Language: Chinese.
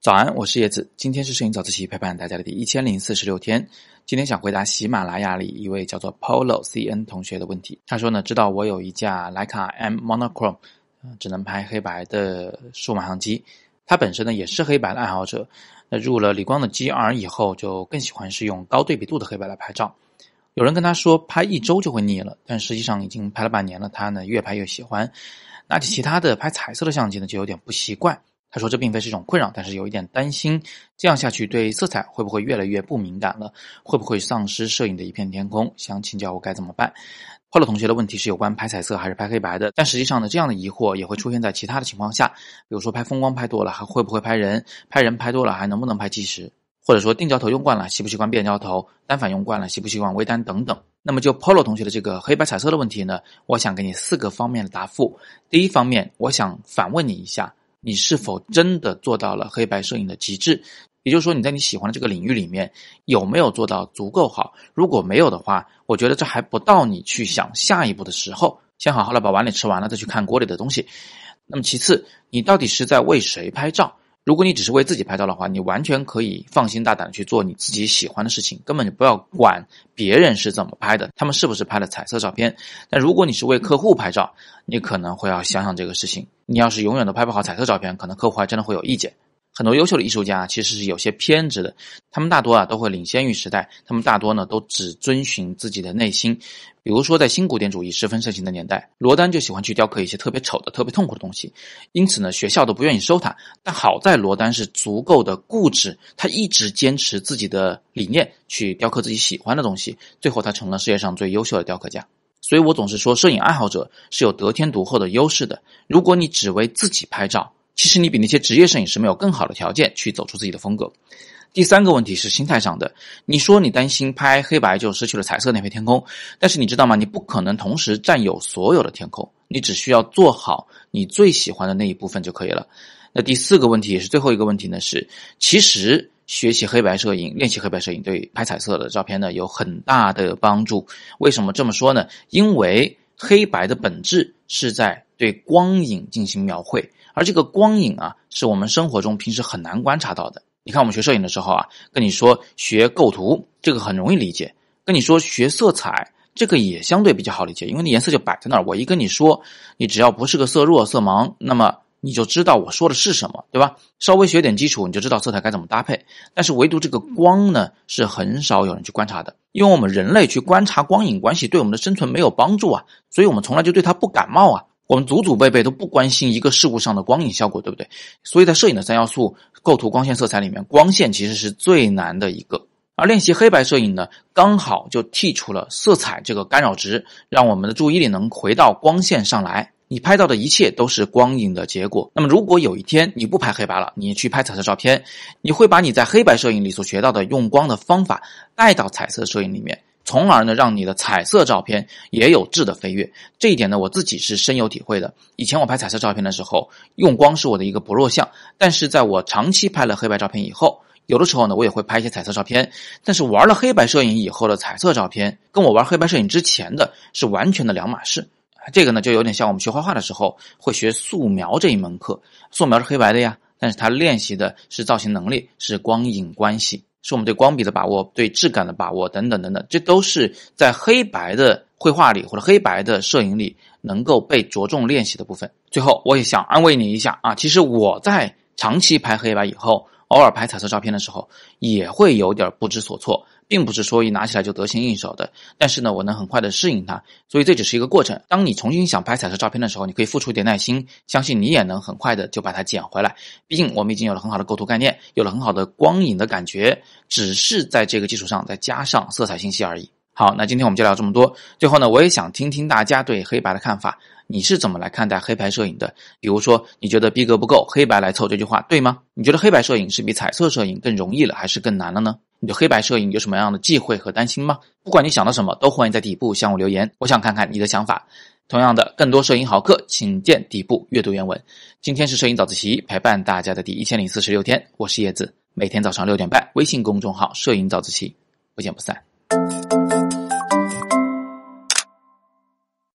早安，我是叶子。今天是摄影早自习陪伴大家的第一千零四十六天。今天想回答喜马拉雅里一位叫做 Polo CN 同学的问题。他说呢，知道我有一架徕卡 M Monochrome，只能拍黑白的数码相机。他本身呢也是黑白的爱好者。那入了理光的 GR 以后，就更喜欢是用高对比度的黑白来拍照。有人跟他说拍一周就会腻了，但实际上已经拍了半年了，他呢越拍越喜欢。拿起其他的拍彩色的相机呢，就有点不习惯。他说：“这并非是一种困扰，但是有一点担心，这样下去对色彩会不会越来越不敏感了？会不会丧失摄影的一片天空？想请教我该怎么办。” Polo 同学的问题是有关拍彩色还是拍黑白的，但实际上呢，这样的疑惑也会出现在其他的情况下，比如说拍风光拍多了还会不会拍人？拍人拍多了还能不能拍纪实？或者说定焦头用惯了习不习惯变焦头？单反用惯了习不习惯微单等等？那么就 Polo 同学的这个黑白彩色的问题呢，我想给你四个方面的答复。第一方面，我想反问你一下。你是否真的做到了黑白摄影的极致？也就是说，你在你喜欢的这个领域里面有没有做到足够好？如果没有的话，我觉得这还不到你去想下一步的时候。先好好的把碗里吃完了，再去看锅里的东西。那么其次，你到底是在为谁拍照？如果你只是为自己拍照的话，你完全可以放心大胆的去做你自己喜欢的事情，根本就不要管别人是怎么拍的，他们是不是拍的彩色照片。但如果你是为客户拍照，你可能会要想想这个事情。你要是永远都拍不好彩色照片，可能客户还真的会有意见。很多优秀的艺术家其实是有些偏执的，他们大多啊都会领先于时代，他们大多呢都只遵循自己的内心。比如说，在新古典主义十分盛行的年代，罗丹就喜欢去雕刻一些特别丑的、特别痛苦的东西，因此呢学校都不愿意收他。但好在罗丹是足够的固执，他一直坚持自己的理念去雕刻自己喜欢的东西，最后他成了世界上最优秀的雕刻家。所以我总是说，摄影爱好者是有得天独厚的优势的。如果你只为自己拍照，其实你比那些职业摄影师没有更好的条件去走出自己的风格。第三个问题是心态上的。你说你担心拍黑白就失去了彩色那片天空，但是你知道吗？你不可能同时占有所有的天空，你只需要做好你最喜欢的那一部分就可以了。那第四个问题也是最后一个问题呢？是其实学习黑白摄影、练习黑白摄影对拍彩色的照片呢有很大的帮助。为什么这么说呢？因为黑白的本质是在对光影进行描绘。而这个光影啊，是我们生活中平时很难观察到的。你看，我们学摄影的时候啊，跟你说学构图，这个很容易理解；跟你说学色彩，这个也相对比较好理解，因为那颜色就摆在那儿。我一跟你说，你只要不是个色弱、色盲，那么你就知道我说的是什么，对吧？稍微学点基础，你就知道色彩该怎么搭配。但是唯独这个光呢，是很少有人去观察的，因为我们人类去观察光影关系，对我们的生存没有帮助啊，所以我们从来就对它不感冒啊。我们祖祖辈辈都不关心一个事物上的光影效果，对不对？所以在摄影的三要素——构图、光线、色彩里面，光线其实是最难的一个。而练习黑白摄影呢，刚好就剔除了色彩这个干扰值，让我们的注意力能回到光线上来。你拍到的一切都是光影的结果。那么，如果有一天你不拍黑白了，你去拍彩色照片，你会把你在黑白摄影里所学到的用光的方法带到彩色摄影里面。从而呢，让你的彩色照片也有质的飞跃。这一点呢，我自己是深有体会的。以前我拍彩色照片的时候，用光是我的一个不弱项。但是在我长期拍了黑白照片以后，有的时候呢，我也会拍一些彩色照片。但是玩了黑白摄影以后的彩色照片，跟我玩黑白摄影之前的是完全的两码事。这个呢，就有点像我们学画画的时候会学素描这一门课。素描是黑白的呀，但是它练习的是造型能力，是光影关系。是我们对光笔的把握、对质感的把握等等等等，这都是在黑白的绘画里或者黑白的摄影里能够被着重练习的部分。最后，我也想安慰你一下啊，其实我在长期拍黑白以后。偶尔拍彩色照片的时候，也会有点不知所措，并不是说一拿起来就得心应手的。但是呢，我能很快的适应它，所以这只是一个过程。当你重新想拍彩色照片的时候，你可以付出一点耐心，相信你也能很快的就把它捡回来。毕竟我们已经有了很好的构图概念，有了很好的光影的感觉，只是在这个基础上再加上色彩信息而已。好，那今天我们就聊这么多。最后呢，我也想听听大家对黑白的看法。你是怎么来看待黑白摄影的？比如说，你觉得逼格不够，黑白来凑这句话对吗？你觉得黑白摄影是比彩色摄影更容易了，还是更难了呢？你对黑白摄影有什么样的忌讳和担心吗？不管你想到什么，都欢迎在底部向我留言，我想看看你的想法。同样的，更多摄影好课，请见底部阅读原文。今天是摄影早自习陪伴大家的第一千零四十六天，我是叶子，每天早上六点半，微信公众号“摄影早自习”，不见不散。